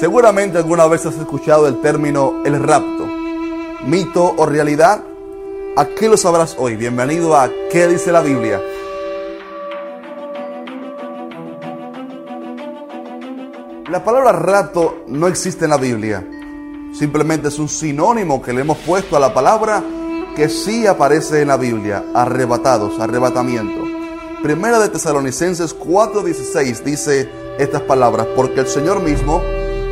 Seguramente alguna vez has escuchado el término el rapto, mito o realidad. Aquí lo sabrás hoy. Bienvenido a ¿Qué dice la Biblia? La palabra rapto no existe en la Biblia. Simplemente es un sinónimo que le hemos puesto a la palabra que sí aparece en la Biblia. Arrebatados, arrebatamiento. Primera de Tesalonicenses 4:16 dice estas palabras, porque el Señor mismo,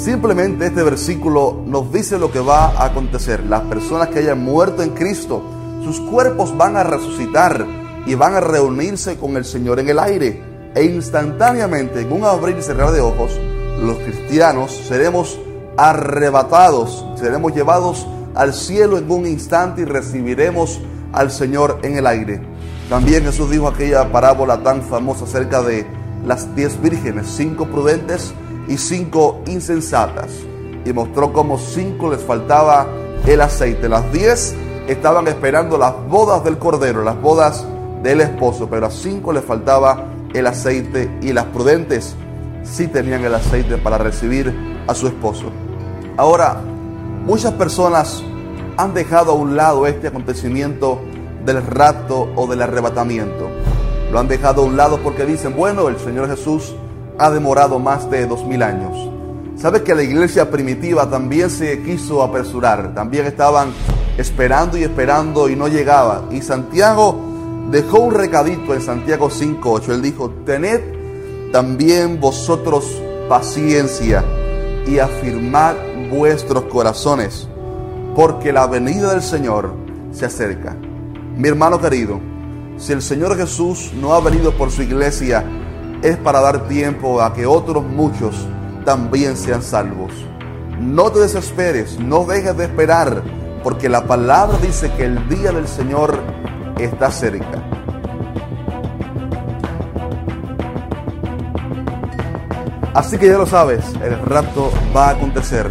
Simplemente este versículo nos dice lo que va a acontecer. Las personas que hayan muerto en Cristo, sus cuerpos van a resucitar y van a reunirse con el Señor en el aire. E instantáneamente, en un abrir y cerrar de ojos, los cristianos seremos arrebatados, seremos llevados al cielo en un instante y recibiremos al Señor en el aire. También Jesús dijo aquella parábola tan famosa acerca de las diez vírgenes, cinco prudentes y cinco insensatas. Y mostró como cinco les faltaba el aceite. Las diez estaban esperando las bodas del Cordero, las bodas del esposo, pero a cinco les faltaba el aceite y las prudentes sí tenían el aceite para recibir a su esposo. Ahora, muchas personas han dejado a un lado este acontecimiento del rapto o del arrebatamiento. Lo han dejado a un lado porque dicen, bueno, el Señor Jesús ha demorado más de dos mil años. ¿Sabes que la iglesia primitiva también se quiso apresurar? También estaban esperando y esperando y no llegaba. Y Santiago dejó un recadito en Santiago 5.8. Él dijo, tened también vosotros paciencia y afirmad vuestros corazones, porque la venida del Señor se acerca. Mi hermano querido, si el Señor Jesús no ha venido por su iglesia, es para dar tiempo a que otros muchos también sean salvos. No te desesperes, no dejes de esperar, porque la palabra dice que el día del Señor está cerca. Así que ya lo sabes, el rapto va a acontecer.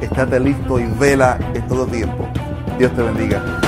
Estate listo y vela en todo tiempo. Dios te bendiga.